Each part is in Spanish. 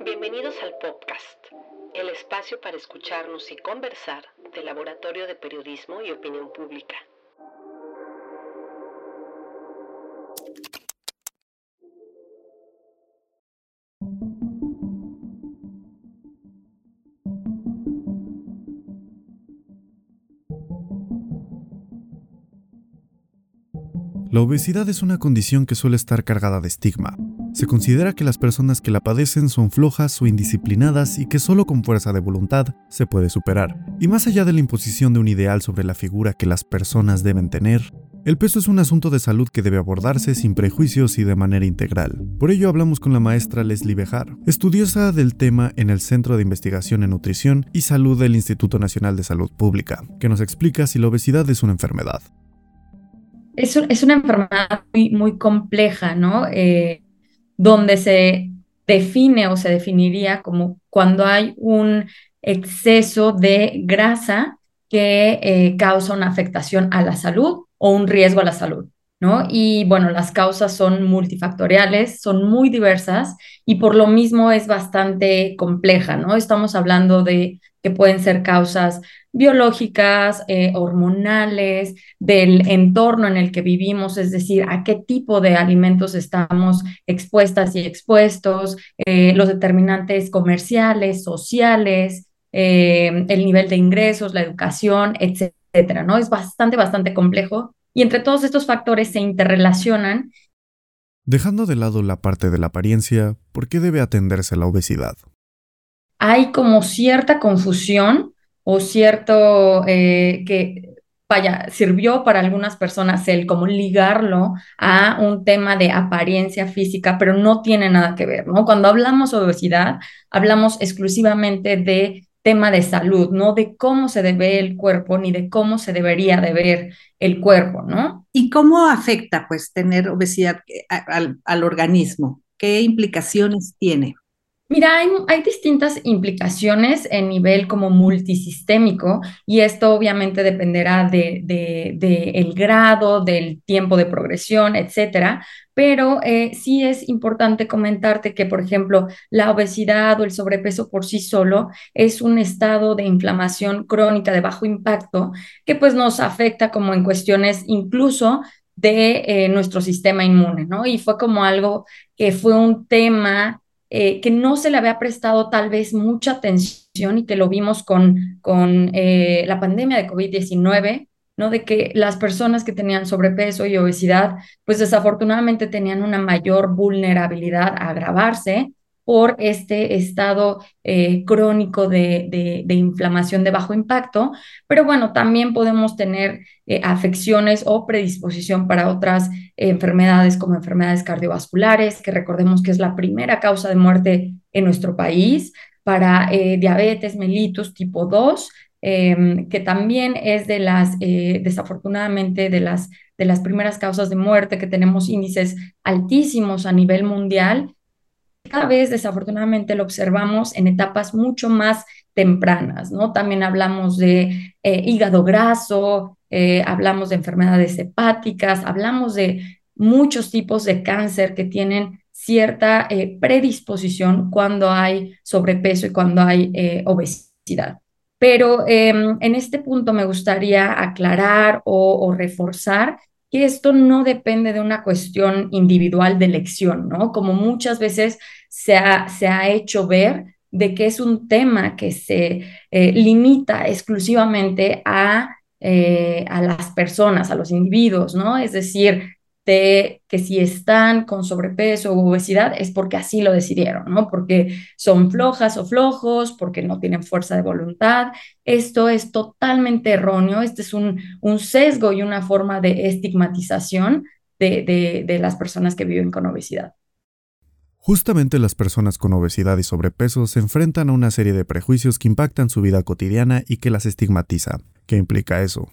Bienvenidos al podcast, el espacio para escucharnos y conversar del Laboratorio de Periodismo y Opinión Pública. La obesidad es una condición que suele estar cargada de estigma. Se considera que las personas que la padecen son flojas o indisciplinadas y que solo con fuerza de voluntad se puede superar. Y más allá de la imposición de un ideal sobre la figura que las personas deben tener, el peso es un asunto de salud que debe abordarse sin prejuicios y de manera integral. Por ello hablamos con la maestra Leslie Bejar, estudiosa del tema en el Centro de Investigación en Nutrición y Salud del Instituto Nacional de Salud Pública, que nos explica si la obesidad es una enfermedad. Es, una enfermedad muy, compleja, ¿no? Eh, donde se define o se definiría como cuando hay un exceso de grasa que eh, causa una afectación a la salud o un riesgo a la salud. ¿No? Y bueno, las causas son multifactoriales, son muy diversas y por lo mismo es bastante compleja, ¿no? Estamos hablando de que pueden ser causas biológicas, eh, hormonales, del entorno en el que vivimos, es decir, a qué tipo de alimentos estamos expuestas y expuestos, eh, los determinantes comerciales, sociales, eh, el nivel de ingresos, la educación, etcétera, ¿no? Es bastante, bastante complejo y entre todos estos factores se interrelacionan. Dejando de lado la parte de la apariencia, ¿por qué debe atenderse la obesidad? Hay como cierta confusión o cierto eh, que, vaya, sirvió para algunas personas el como ligarlo a un tema de apariencia física, pero no tiene nada que ver, ¿no? Cuando hablamos de obesidad, hablamos exclusivamente de tema de salud, no de cómo se debe el cuerpo ni de cómo se debería de ver el cuerpo, ¿no? ¿Y cómo afecta pues tener obesidad eh, al, al organismo? ¿Qué implicaciones tiene? Mira, hay, distintas implicaciones en nivel como multisistémico y esto obviamente dependerá del de, grado, del tiempo de progresión, etcétera. Pero eh, sí es importante comentarte que, por ejemplo, la obesidad o el sobrepeso por sí solo es un estado de inflamación crónica de bajo impacto que pues nos afecta como en cuestiones incluso de eh, nuestro sistema inmune, ¿no? Y fue como algo que fue un tema eh, que no se le había prestado tal vez mucha atención y que lo vimos con, con eh, la pandemia de COVID-19, ¿no? De que las personas que tenían sobrepeso y obesidad, pues desafortunadamente tenían una mayor vulnerabilidad a agravarse por este estado eh, crónico de, de, inflamación de bajo impacto, pero bueno, también podemos tener eh, afecciones o predisposición para otras enfermedades como enfermedades cardiovasculares, que recordemos que es la primera causa de muerte en nuestro país, para eh, diabetes mellitus tipo 2, em, que también es de las, desafortunadamente, de las, de las primeras causas de muerte, que tenemos índices altísimos a nivel mundial cada vez desafortunadamente lo observamos en etapas mucho más tempranas, ¿no? También hablamos de eh, hígado graso, eh, hablamos de enfermedades hepáticas, hablamos de muchos tipos de cáncer que tienen cierta eh, predisposición cuando hay sobrepeso y cuando hay obesidad. Pero em, en este punto me gustaría aclarar o reforzar que esto no depende de una cuestión individual de elección, ¿no? Como muchas veces se ha, se ha hecho ver de que es un tema que se eh, limita exclusivamente a, eh, a las personas, a los individuos, ¿no? Es decir, de que si están con sobrepeso o obesidad es porque así lo decidieron, ¿no? Porque son flojas o flojos, porque no tienen fuerza de voluntad. Esto es totalmente erróneo, este es un, un sesgo y una forma de estigmatización de, de, de las personas que viven con obesidad. Justamente las personas con obesidad y sobrepeso se enfrentan a una serie de prejuicios que impactan su vida cotidiana y que las estigmatiza. ¿Qué implica eso?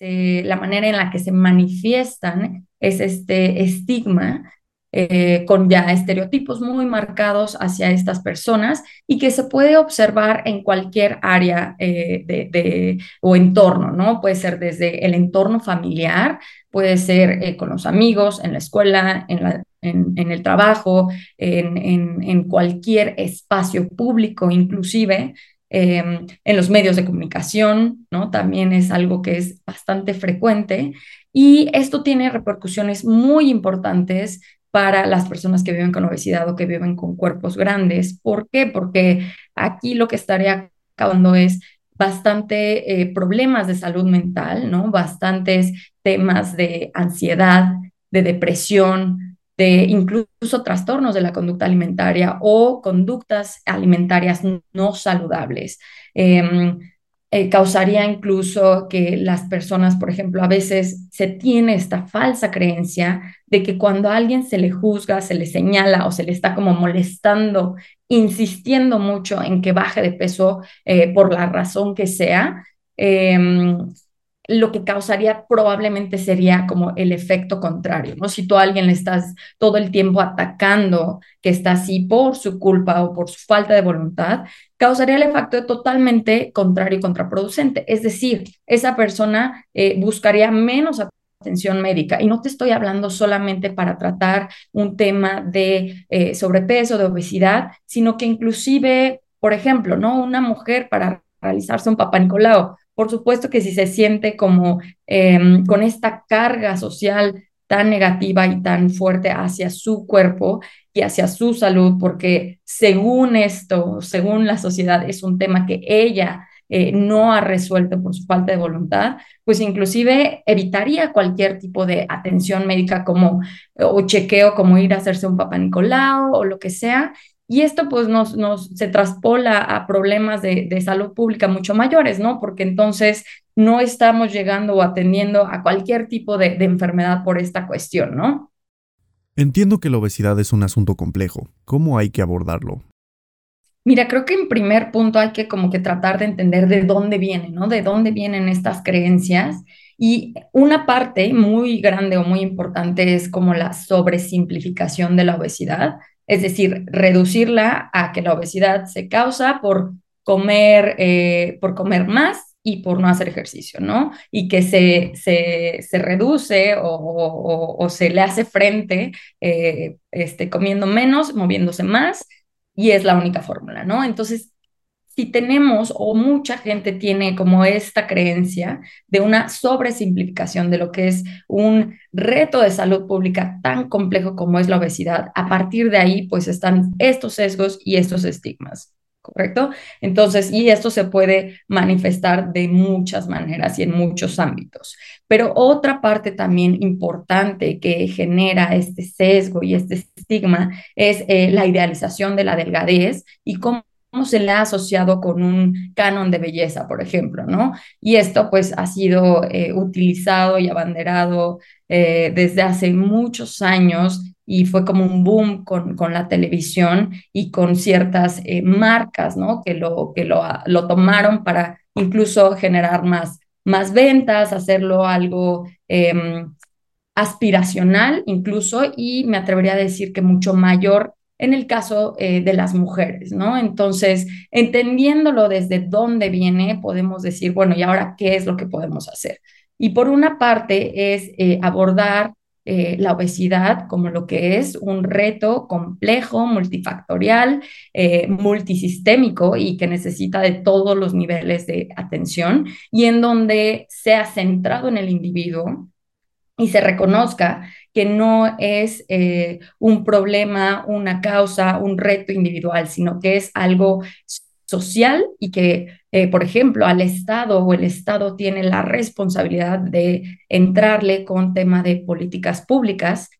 La manera en la que se manifiestan es este estigma eh, con ya estereotipos muy marcados hacia estas personas y que se puede observar en cualquier área eh, de, o entorno, ¿no? Puede ser desde el entorno familiar, puede ser eh, con los amigos, en la escuela, en, la, en, el trabajo, en, en, cualquier espacio público, inclusive. Em, en los medios de comunicación, ¿no? También es algo que es bastante frecuente y esto tiene repercusiones muy importantes para las personas que viven con obesidad o que viven con cuerpos grandes. ¿Por qué? Porque aquí lo que estaría acabando es bastante eh, problemas de salud mental, ¿no? Bastantes temas de ansiedad, de depresión, de incluso trastornos de la conducta alimentaria o conductas alimentarias no saludables. Em, eh, causaría incluso que las personas, por ejemplo, a veces se tiene esta falsa creencia de que cuando a alguien se le juzga, se le señala o se le está como molestando, insistiendo mucho en que baje de peso eh, por la razón que sea, em, lo que causaría probablemente sería como el efecto contrario, ¿no? Si tú a alguien le estás todo el tiempo atacando que está así por su culpa o por su falta de voluntad, causaría el efecto totalmente contrario y contraproducente. Es decir, esa persona eh, buscaría menos atención médica. Y no te estoy hablando solamente para tratar un tema de eh, sobrepeso, de obesidad, sino que inclusive, por ejemplo, ¿no? Una mujer para realizarse un papá Nicolau por supuesto que si se siente como em, con esta carga social tan negativa y tan fuerte hacia su cuerpo y hacia su salud, porque según esto, según la sociedad, es un tema que ella eh, no ha resuelto por su falta de voluntad, pues inclusive evitaría cualquier tipo de atención médica como o chequeo como ir a hacerse un papá Nicolau o lo que sea, y esto pues nos, nos se traspola a problemas de, de, salud pública mucho mayores, ¿no? Porque entonces no estamos llegando o atendiendo a cualquier tipo de, de enfermedad por esta cuestión, ¿no? Entiendo que la obesidad es un asunto complejo. ¿Cómo hay que abordarlo? Mira, creo que en primer punto hay que como que tratar de entender de dónde viene, ¿no? De dónde vienen estas creencias. Y una parte muy grande o muy importante es como la sobresimplificación de la obesidad es decir, reducirla a que la obesidad se causa por comer, eh, por comer más y por no hacer ejercicio, ¿no? Y que se, se, se reduce o, se le hace frente eh, este, comiendo menos, moviéndose más, y es la única fórmula, ¿no? Entonces, si tenemos o mucha gente tiene como esta creencia de una sobresimplificación de lo que es un reto de salud pública tan complejo como es la obesidad, a partir de ahí pues están estos sesgos y estos estigmas. ¿Correcto? Entonces, y esto se puede manifestar de muchas maneras y en muchos ámbitos. Pero otra parte también importante que genera este sesgo y este estigma es eh, la idealización de la delgadez y cómo se le ha asociado con un canon de belleza, por ejemplo, ¿no? Y esto pues ha sido eh, utilizado y abanderado eh, desde hace muchos años y fue como un boom con, con la televisión y con ciertas eh, marcas, ¿no? Que, lo, que lo, lo tomaron para incluso generar más, más ventas, hacerlo algo em, aspiracional incluso y me atrevería a decir que mucho mayor en el caso eh, de las mujeres, ¿no? Entonces, entendiéndolo desde dónde viene, podemos decir, bueno, ¿y ahora qué es lo que podemos hacer? Y por una parte es eh, abordar eh, la obesidad como lo que es un reto complejo, multifactorial, multisistémico y que necesita de todos los niveles de atención y en donde sea centrado en el individuo y se reconozca que no es eh, un problema, una causa, un reto individual, sino que es algo social y que, eh, por ejemplo, al Estado o el Estado tiene la responsabilidad de entrarle con tema de políticas públicas,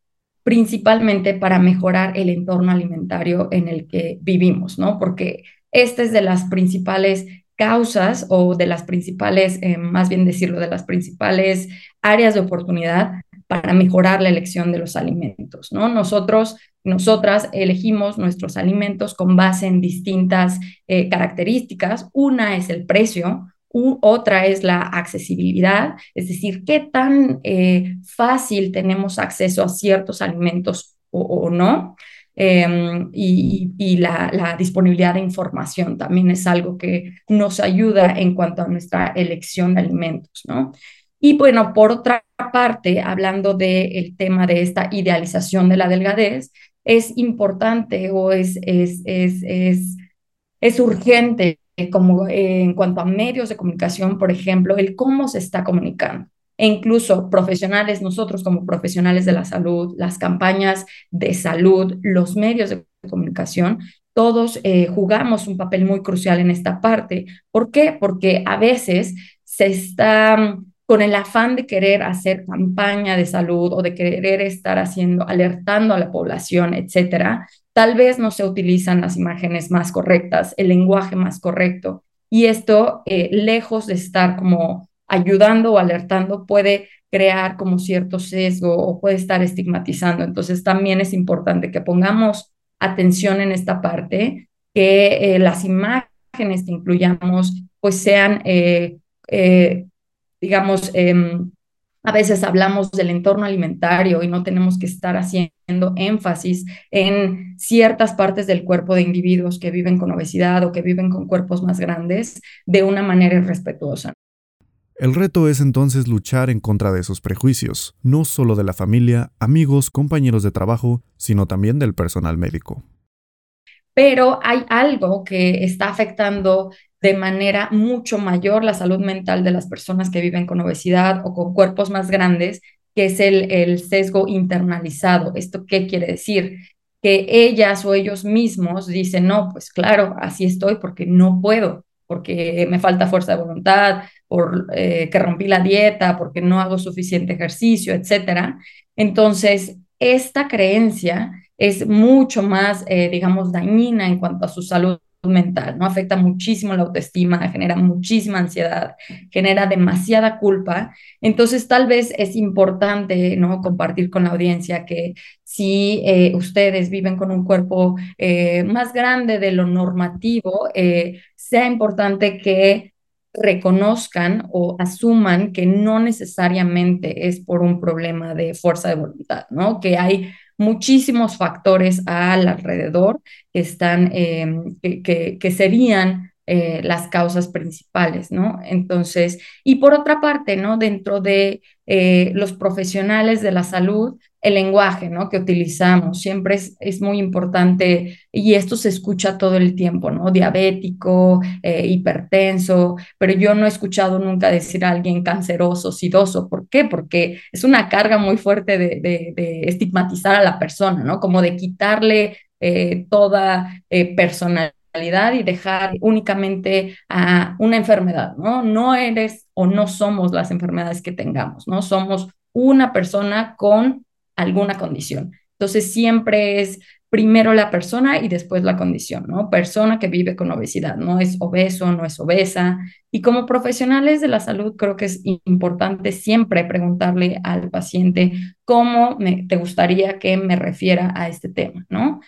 principalmente para mejorar el entorno alimentario en el que vivimos, ¿no? Porque esta es de las principales causas o de las principales, eh, más bien decirlo, de las principales áreas de oportunidad para mejorar la elección de los alimentos, ¿no? Nosotros, nosotras elegimos nuestros alimentos con base en distintas eh, características. Una es el precio, otra es la accesibilidad, es decir, qué tan eh, fácil tenemos acceso a ciertos alimentos o, no. Em, y, la, la, disponibilidad de información también es algo que nos ayuda en cuanto a nuestra elección de alimentos, ¿no? Y bueno, por otra parte, hablando del tema de esta idealización de la delgadez, es importante o es, es, es, es, es urgente como en cuanto a medios de comunicación, por ejemplo, el cómo se está comunicando. E incluso profesionales, nosotros como profesionales de la salud, las campañas de salud, los medios de comunicación, todos eh, jugamos un papel muy crucial en esta parte. ¿Por qué? Porque a veces se está con el afán de querer hacer campaña de salud o de querer estar haciendo, alertando a la población, etcétera, tal vez no se utilizan las imágenes más correctas, el lenguaje más correcto. Y esto, eh, lejos de estar como ayudando o alertando, puede crear como cierto sesgo o puede estar estigmatizando. Entonces, también es importante que pongamos atención en esta parte, que eh, las imágenes que incluyamos pues sean eh, digamos, em, a veces hablamos del entorno alimentario y no tenemos que estar haciendo énfasis en ciertas partes del cuerpo de individuos que viven con obesidad o que viven con cuerpos más grandes de una manera irrespetuosa. El reto es entonces luchar en contra de esos prejuicios, no solo de la familia, amigos, compañeros de trabajo, sino también del personal médico. Pero hay algo que está afectando de manera mucho mayor la salud mental de las personas que viven con obesidad o con cuerpos más grandes, que es el, el sesgo internalizado. ¿Esto qué quiere decir? Que ellas o ellos mismos dicen, no, pues claro, así estoy porque no puedo, porque me falta fuerza de voluntad, por eh, que rompí la dieta, porque no hago suficiente ejercicio, etcétera. Entonces, esta creencia es mucho más, eh, digamos, dañina en cuanto a su salud mental, ¿no? Afecta muchísimo la autoestima, genera muchísima ansiedad, genera demasiada culpa. Entonces, tal vez es importante, ¿no? Compartir con la audiencia que si eh, ustedes viven con un cuerpo eh, más grande de lo normativo, eh, sea importante que reconozcan o asuman que no necesariamente es por un problema de fuerza de voluntad, ¿no? Que hay muchísimos factores al alrededor que están, em, que, que, serían eh, las causas principales, ¿no? Entonces, y por otra parte, ¿no? Dentro de eh, los profesionales de la salud, el lenguaje ¿no? que utilizamos. Siempre es, es, muy importante y esto se escucha todo el tiempo, ¿no? Diabético, eh, hipertenso, pero yo no he escuchado nunca decir a alguien canceroso, sidoso. ¿Por qué? Porque es una carga muy fuerte de, de, estigmatizar a la persona, ¿no? Como de quitarle toda eh, y dejar únicamente a una enfermedad, ¿no? No eres o no somos las enfermedades que tengamos, ¿no? Somos una persona con alguna condición. Entonces siempre es primero la persona y después la condición, ¿no? Persona que vive con obesidad, no es obeso, no es obesa. Y como profesionales de la salud creo que es importante siempre preguntarle al paciente cómo te gustaría que me refiera a este tema, ¿no?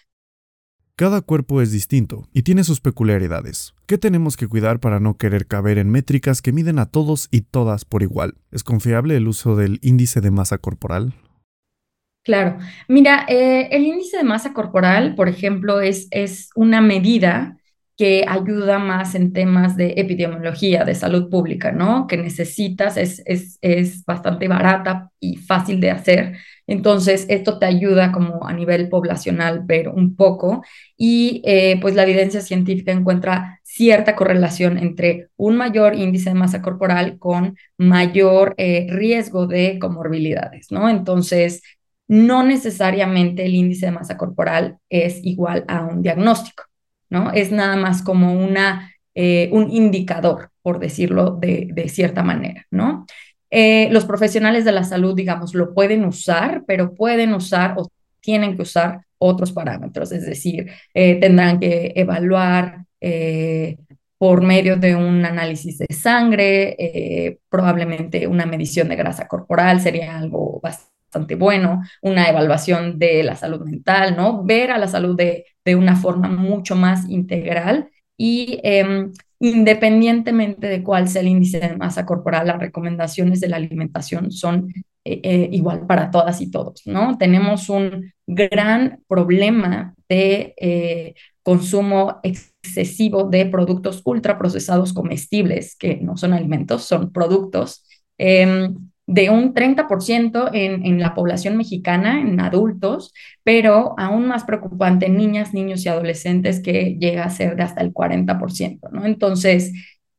Cada cuerpo es distinto y tiene sus peculiaridades. ¿Qué tenemos que cuidar para no querer caber en métricas que miden a todos y todas por igual? ¿Es confiable el uso del índice de masa corporal? Claro. Mira, eh, el índice de masa corporal, por ejemplo, es, es una medida que ayuda más en temas de epidemiología, de salud pública, ¿no? Que necesitas, es, es, es bastante barata y fácil de hacer. Entonces, esto te ayuda como a nivel poblacional ver un poco y eh, pues la evidencia científica encuentra cierta correlación entre un mayor índice de masa corporal con mayor eh, riesgo de comorbilidades, ¿no? Entonces, no necesariamente el índice de masa corporal es igual a un diagnóstico, ¿no? Es nada más como una, eh, un indicador, por decirlo de, cierta manera, ¿no? Eh, los profesionales de la salud, digamos, lo pueden usar, pero pueden usar o tienen que usar otros parámetros, es decir, eh, tendrán que evaluar por medio de un análisis de sangre, probablemente una medición de grasa corporal sería algo bastante bastante bueno, una evaluación de la salud mental, ¿no? Ver a la salud de, de una forma mucho más integral y em, independientemente de cuál sea el índice de masa corporal, las recomendaciones de la alimentación son igual para todas y todos, ¿no? Tenemos un gran problema de consumo excesivo de productos ultraprocesados comestibles, que no son alimentos, son productos. De un 30% en, en la población mexicana, en adultos, pero aún más preocupante en niñas, niños y adolescentes, que llega a ser de hasta el 40%, ¿no? Entonces,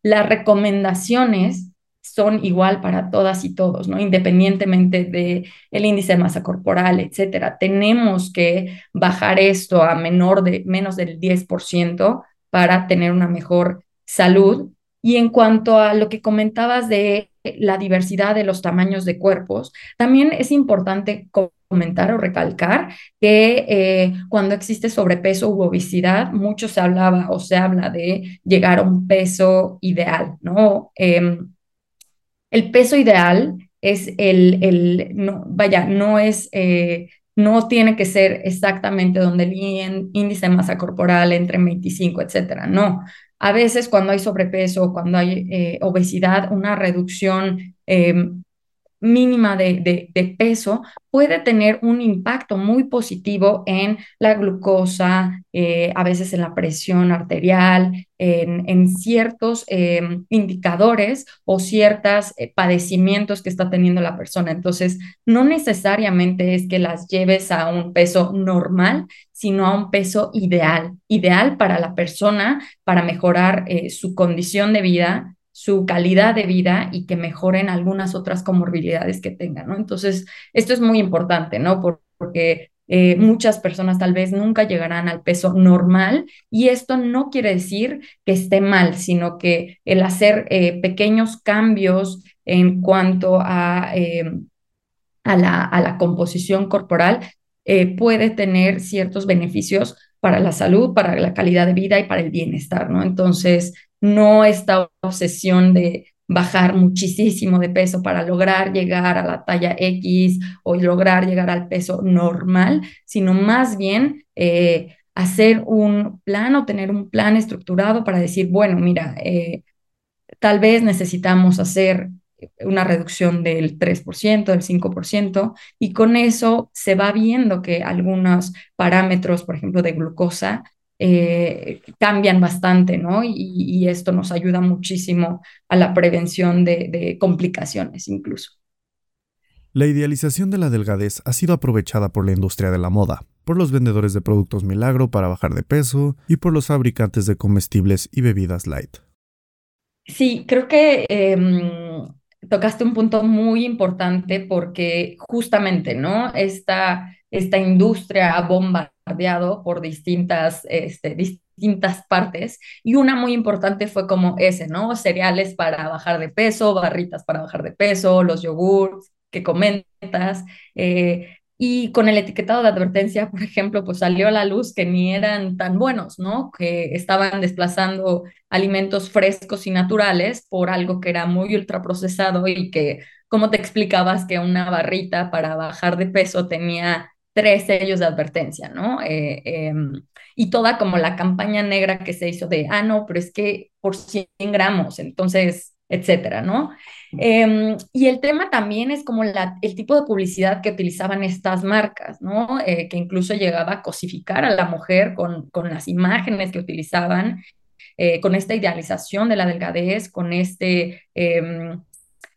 las recomendaciones son igual para todas y todos, ¿no? Independientemente de índice de masa corporal, etcétera. Tenemos que bajar esto a menor de menos del 10% para tener una mejor salud. Y en cuanto a lo que comentabas de la diversidad de los tamaños de cuerpos, también es importante comentar o recalcar que eh, cuando existe sobrepeso u obesidad, mucho se hablaba o se habla de llegar a un peso ideal, ¿no? Em, el peso ideal es el, el no, vaya, no es, eh, no tiene que ser exactamente donde el índice de masa corporal entre 25, etcétera, no. A veces cuando hay sobrepeso, cuando hay eh, obesidad, una reducción em, mínima de, de, peso puede tener un impacto muy positivo en la glucosa, eh, a veces en la presión arterial, en, en ciertos em, indicadores o ciertos eh, padecimientos que está teniendo la persona. Entonces, no necesariamente es que las lleves a un peso normal, sino a un peso ideal, ideal para la persona, para mejorar eh, su condición de vida, su calidad de vida y que mejoren algunas otras comorbilidades que tengan, ¿no? Entonces, esto es muy importante, ¿no? Porque eh, muchas personas tal vez nunca llegarán al peso normal y esto no quiere decir que esté mal, sino que el hacer eh, pequeños cambios en cuanto a, em, a, la, a, la, composición corporal eh, puede tener ciertos beneficios para la salud, para la calidad de vida y para el bienestar, ¿no? Entonces, no esta obsesión de bajar muchísimo de peso para lograr llegar a la talla X o lograr llegar al peso normal, sino más bien eh, hacer un plan o tener un plan estructurado para decir, bueno, mira, eh, tal vez necesitamos hacer una reducción del 3%, del 5%, y con eso se va viendo que algunos parámetros, por ejemplo, de glucosa, eh, cambian bastante, ¿no? Y, esto nos ayuda muchísimo a la prevención de, de complicaciones incluso. La idealización de la delgadez ha sido aprovechada por la industria de la moda, por los vendedores de productos milagro para bajar de peso y por los fabricantes de comestibles y bebidas light. Sí, creo que eh, tocaste un punto muy importante porque justamente, ¿no? Esta, esta industria ha bombardeado por distintas, este, distintas partes y una muy importante fue como ese, ¿no? Cereales para bajar de peso, barritas para bajar de peso, los yogurts que comentas, eh, y con el etiquetado de advertencia, por ejemplo, pues salió a la luz que ni eran tan buenos, ¿no? Que estaban desplazando alimentos frescos y naturales por algo que era muy ultraprocesado y que, como te explicabas, que una barrita para bajar de peso tenía tres sellos de advertencia, ¿no? Eh, em, y toda como la campaña negra que se hizo de, ah, no, pero es que por 100 gramos, entonces, etcétera, ¿no? Em, y el tema también es como el tipo de publicidad que utilizaban estas marcas, ¿no? Eh, que incluso llegaba a cosificar a la mujer con, con las imágenes que utilizaban, eh, con esta idealización de la delgadez, con este em,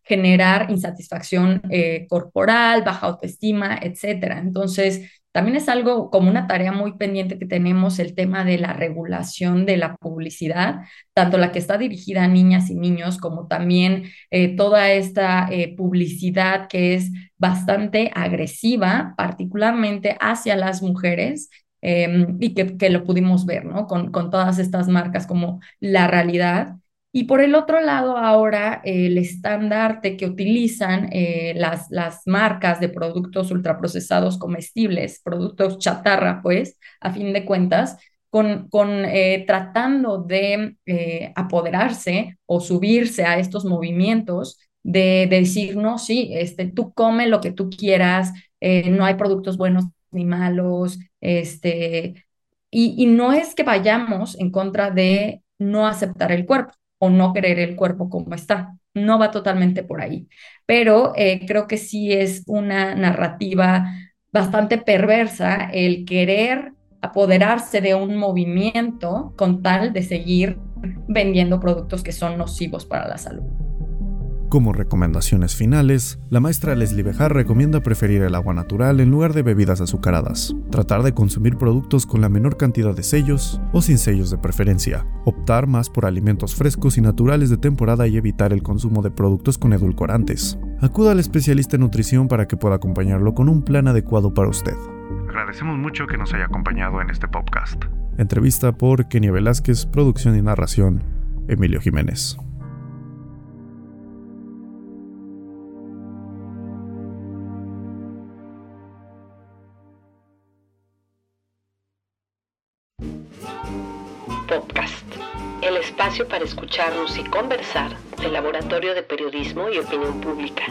generar insatisfacción eh, corporal, baja autoestima, etcétera. Entonces, también es algo como una tarea muy pendiente que tenemos el tema de la regulación de la publicidad, tanto la que está dirigida a niñas y niños como también eh, toda esta eh, publicidad que es bastante agresiva, particularmente hacia las mujeres. Em, y que, que, lo pudimos ver, ¿no? Con, con todas estas marcas como la realidad. Y por el otro lado, ahora el estandarte que utilizan eh, las, las marcas de productos ultraprocesados comestibles, productos chatarra, pues, a fin de cuentas, con, con eh, tratando de eh, apoderarse o subirse a estos movimientos de, decir, no, sí, este, tú come lo que tú quieras, no hay productos buenos ni malos, este, y, y no es que vayamos en contra de no aceptar el cuerpo o no querer el cuerpo como está. No va totalmente por ahí. pero eh, creo que sí es una narrativa bastante perversa el querer apoderarse de un movimiento con tal de seguir vendiendo productos que son nocivos para la salud. Como recomendaciones finales, la maestra Leslie Bejar recomienda preferir el agua natural en lugar de bebidas azucaradas, tratar de consumir productos con la menor cantidad de sellos o sin sellos de preferencia, optar más por alimentos frescos y naturales de temporada y evitar el consumo de productos con edulcorantes. Acuda al especialista en nutrición para que pueda acompañarlo con un plan adecuado para usted. Agradecemos mucho que nos haya acompañado en este podcast. Entrevista por Kenia Velázquez, producción y narración, Emilio Jiménez. Para escucharnos y conversar del Laboratorio de Periodismo y Opinión Pública.